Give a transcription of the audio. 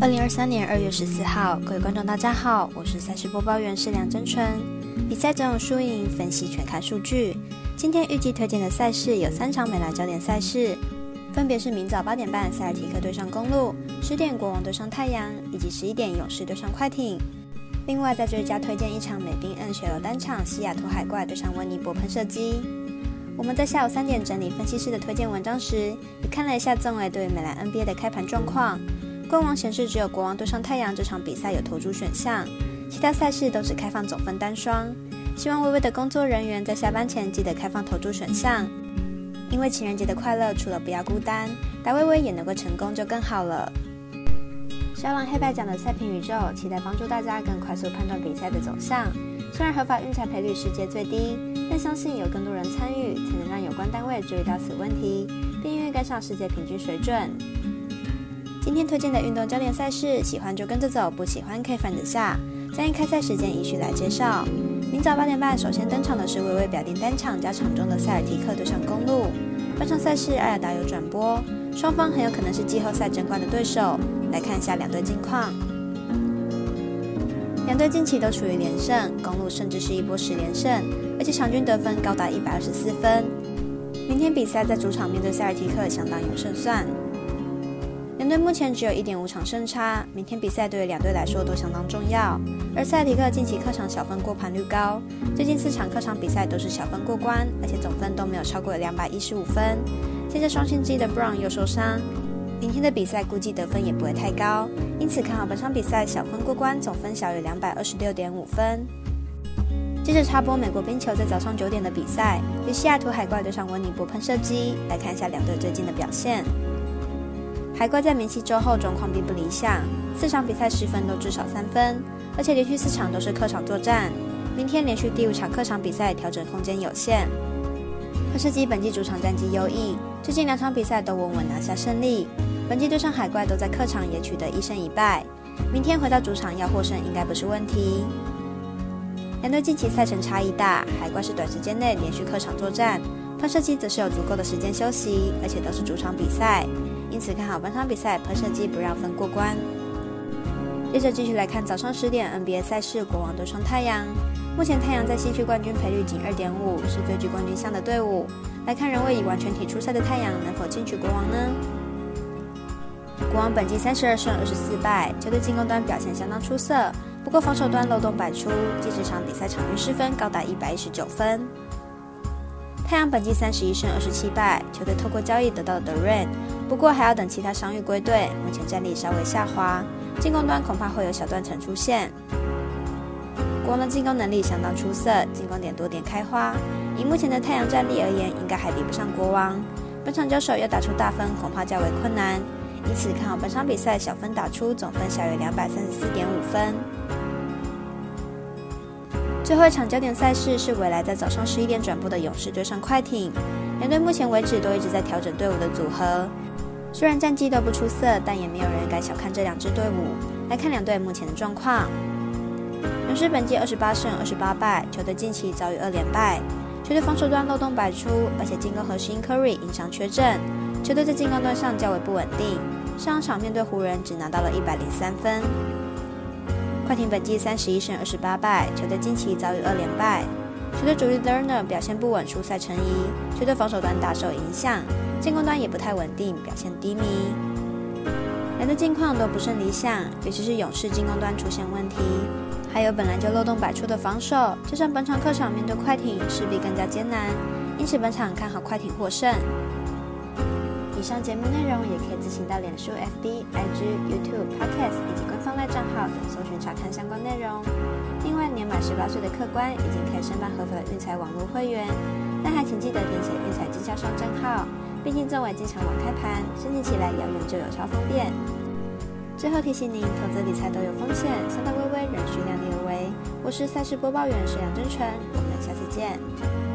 二零二三年二月十四号，各位观众大家好，我是赛事播报员是梁真纯。比赛总有输赢，分析全看数据。今天预计推荐的赛事有三场美兰焦点赛事，分别是明早八点半塞尔提克对上公路，十点国王对上太阳，以及十一点勇士对上快艇。另外再追加推荐一场美兵 N 雪楼单场，西雅图海怪对上温尼伯喷射机。我们在下午三点整理分析师的推荐文章时，也看了一下纵伟对美兰 NBA 的开盘状况。官网显示，只有国王对上太阳这场比赛有投注选项，其他赛事都只开放总分单双。希望微微的工作人员在下班前记得开放投注选项，因为情人节的快乐除了不要孤单，打微微也能够成功就更好了。小狼黑白奖的赛评宇宙，期待帮助大家更快速判断比赛的走向。虽然合法运彩赔率世界最低，但相信有更多人参与，才能让有关单位注意到此问题，并愿意跟上世界平均水准。今天推荐的运动焦点赛事，喜欢就跟着走，不喜欢可以反着下。将以开赛时间依序来介绍。明早八点半，首先登场的是微微表定单场加场中的塞尔提克对上公路。本场赛事艾尔达有转播，双方很有可能是季后赛争冠的对手。来看一下两队近况。两队近期都处于连胜，公路甚至是一波十连胜，而且场均得分高达一百二十四分。明天比赛在主场面对塞尔提克，相当有胜算。两队目前只有一点五场胜差，明天比赛对于两队来说都相当重要。而塞提克近期客场小分过盘率高，最近四场客场比赛都是小分过关，而且总分都没有超过两百一十五分。现在双星机的 Brown 又受伤，明天的比赛估计得分也不会太高，因此看好本场比赛小分过关，总分小于两百二十六点五分。接着插播美国冰球在早上九点的比赛，与西雅图海怪对上温尼伯喷射机，来看一下两队最近的表现。海怪在明夕周后状况并不理想，四场比赛失分都至少三分，而且连续四场都是客场作战。明天连续第五场客场比赛，调整空间有限。喷射机本季主场战绩优异，最近两场比赛都稳稳拿下胜利。本季对上海怪都在客场也取得一胜一败，明天回到主场要获胜应该不是问题。两队近期赛程差异大，海怪是短时间内连续客场作战，喷射机则是有足够的时间休息，而且都是主场比赛。因此看好本场比赛喷射机不让分过关。接着继续来看早上十点 NBA 赛事，国王对上太阳。目前太阳在西区冠军赔率仅二点五，是最具冠军相的队伍。来看仍未以完全体出赛的太阳能否进取国王呢？国王本季三十二胜二十四败，球队进攻端表现相当出色，不过防守端漏洞百出，近十场比赛场均失分高达一百一十九分。太阳本季三十一胜二十七败，球队透过交易得到了德瑞。不过还要等其他伤愈归队，目前战力稍微下滑，进攻端恐怕会有小断层出现。国王的进攻能力相当出色，进攻点多点开花。以目前的太阳战力而言，应该还比不上国王。本场交手要打出大分，恐怕较为困难。因此看好本场比赛小分打出，总分小于两百三十四点五分。最后一场焦点赛事是未来在早上十一点转播的勇士对上快艇。两队目前为止都一直在调整队伍的组合。虽然战绩都不出色，但也没有人敢小看这两支队伍。来看两队目前的状况：勇士本季二十八胜二十八败，球队近期遭遇二连败，球队防守端漏洞百出，而且进攻核心 Curry 因伤缺阵，球队在进攻端上较为不稳定。上场面对湖人只拿到了一百零三分。快艇本季三十一胜二十八败，球队近期遭遇二连败，球队主力 Lerner 表现不稳，出赛成疑，球队防守端大受影响。进攻端也不太稳定，表现低迷，两队近况都不甚理想，尤其是勇士进攻端出现问题，还有本来就漏洞百出的防守，加上本场客场面对快艇势必更加艰难，因此本场看好快艇获胜。以上节目内容也可以自行到脸书、FB、IG、YouTube、Podcast 以及官方赖账号等搜寻查看相关内容。另外，年满十八岁的客官已经可以申办运彩网络会员，但还请记得填写运彩经销商账号。毕竟作为经常网开盘，申请起来遥远就有超方便。最后提醒您，投资理财都有风险，三大微微仍需量力而为。我是赛事播报员沈阳真纯，我们下次见。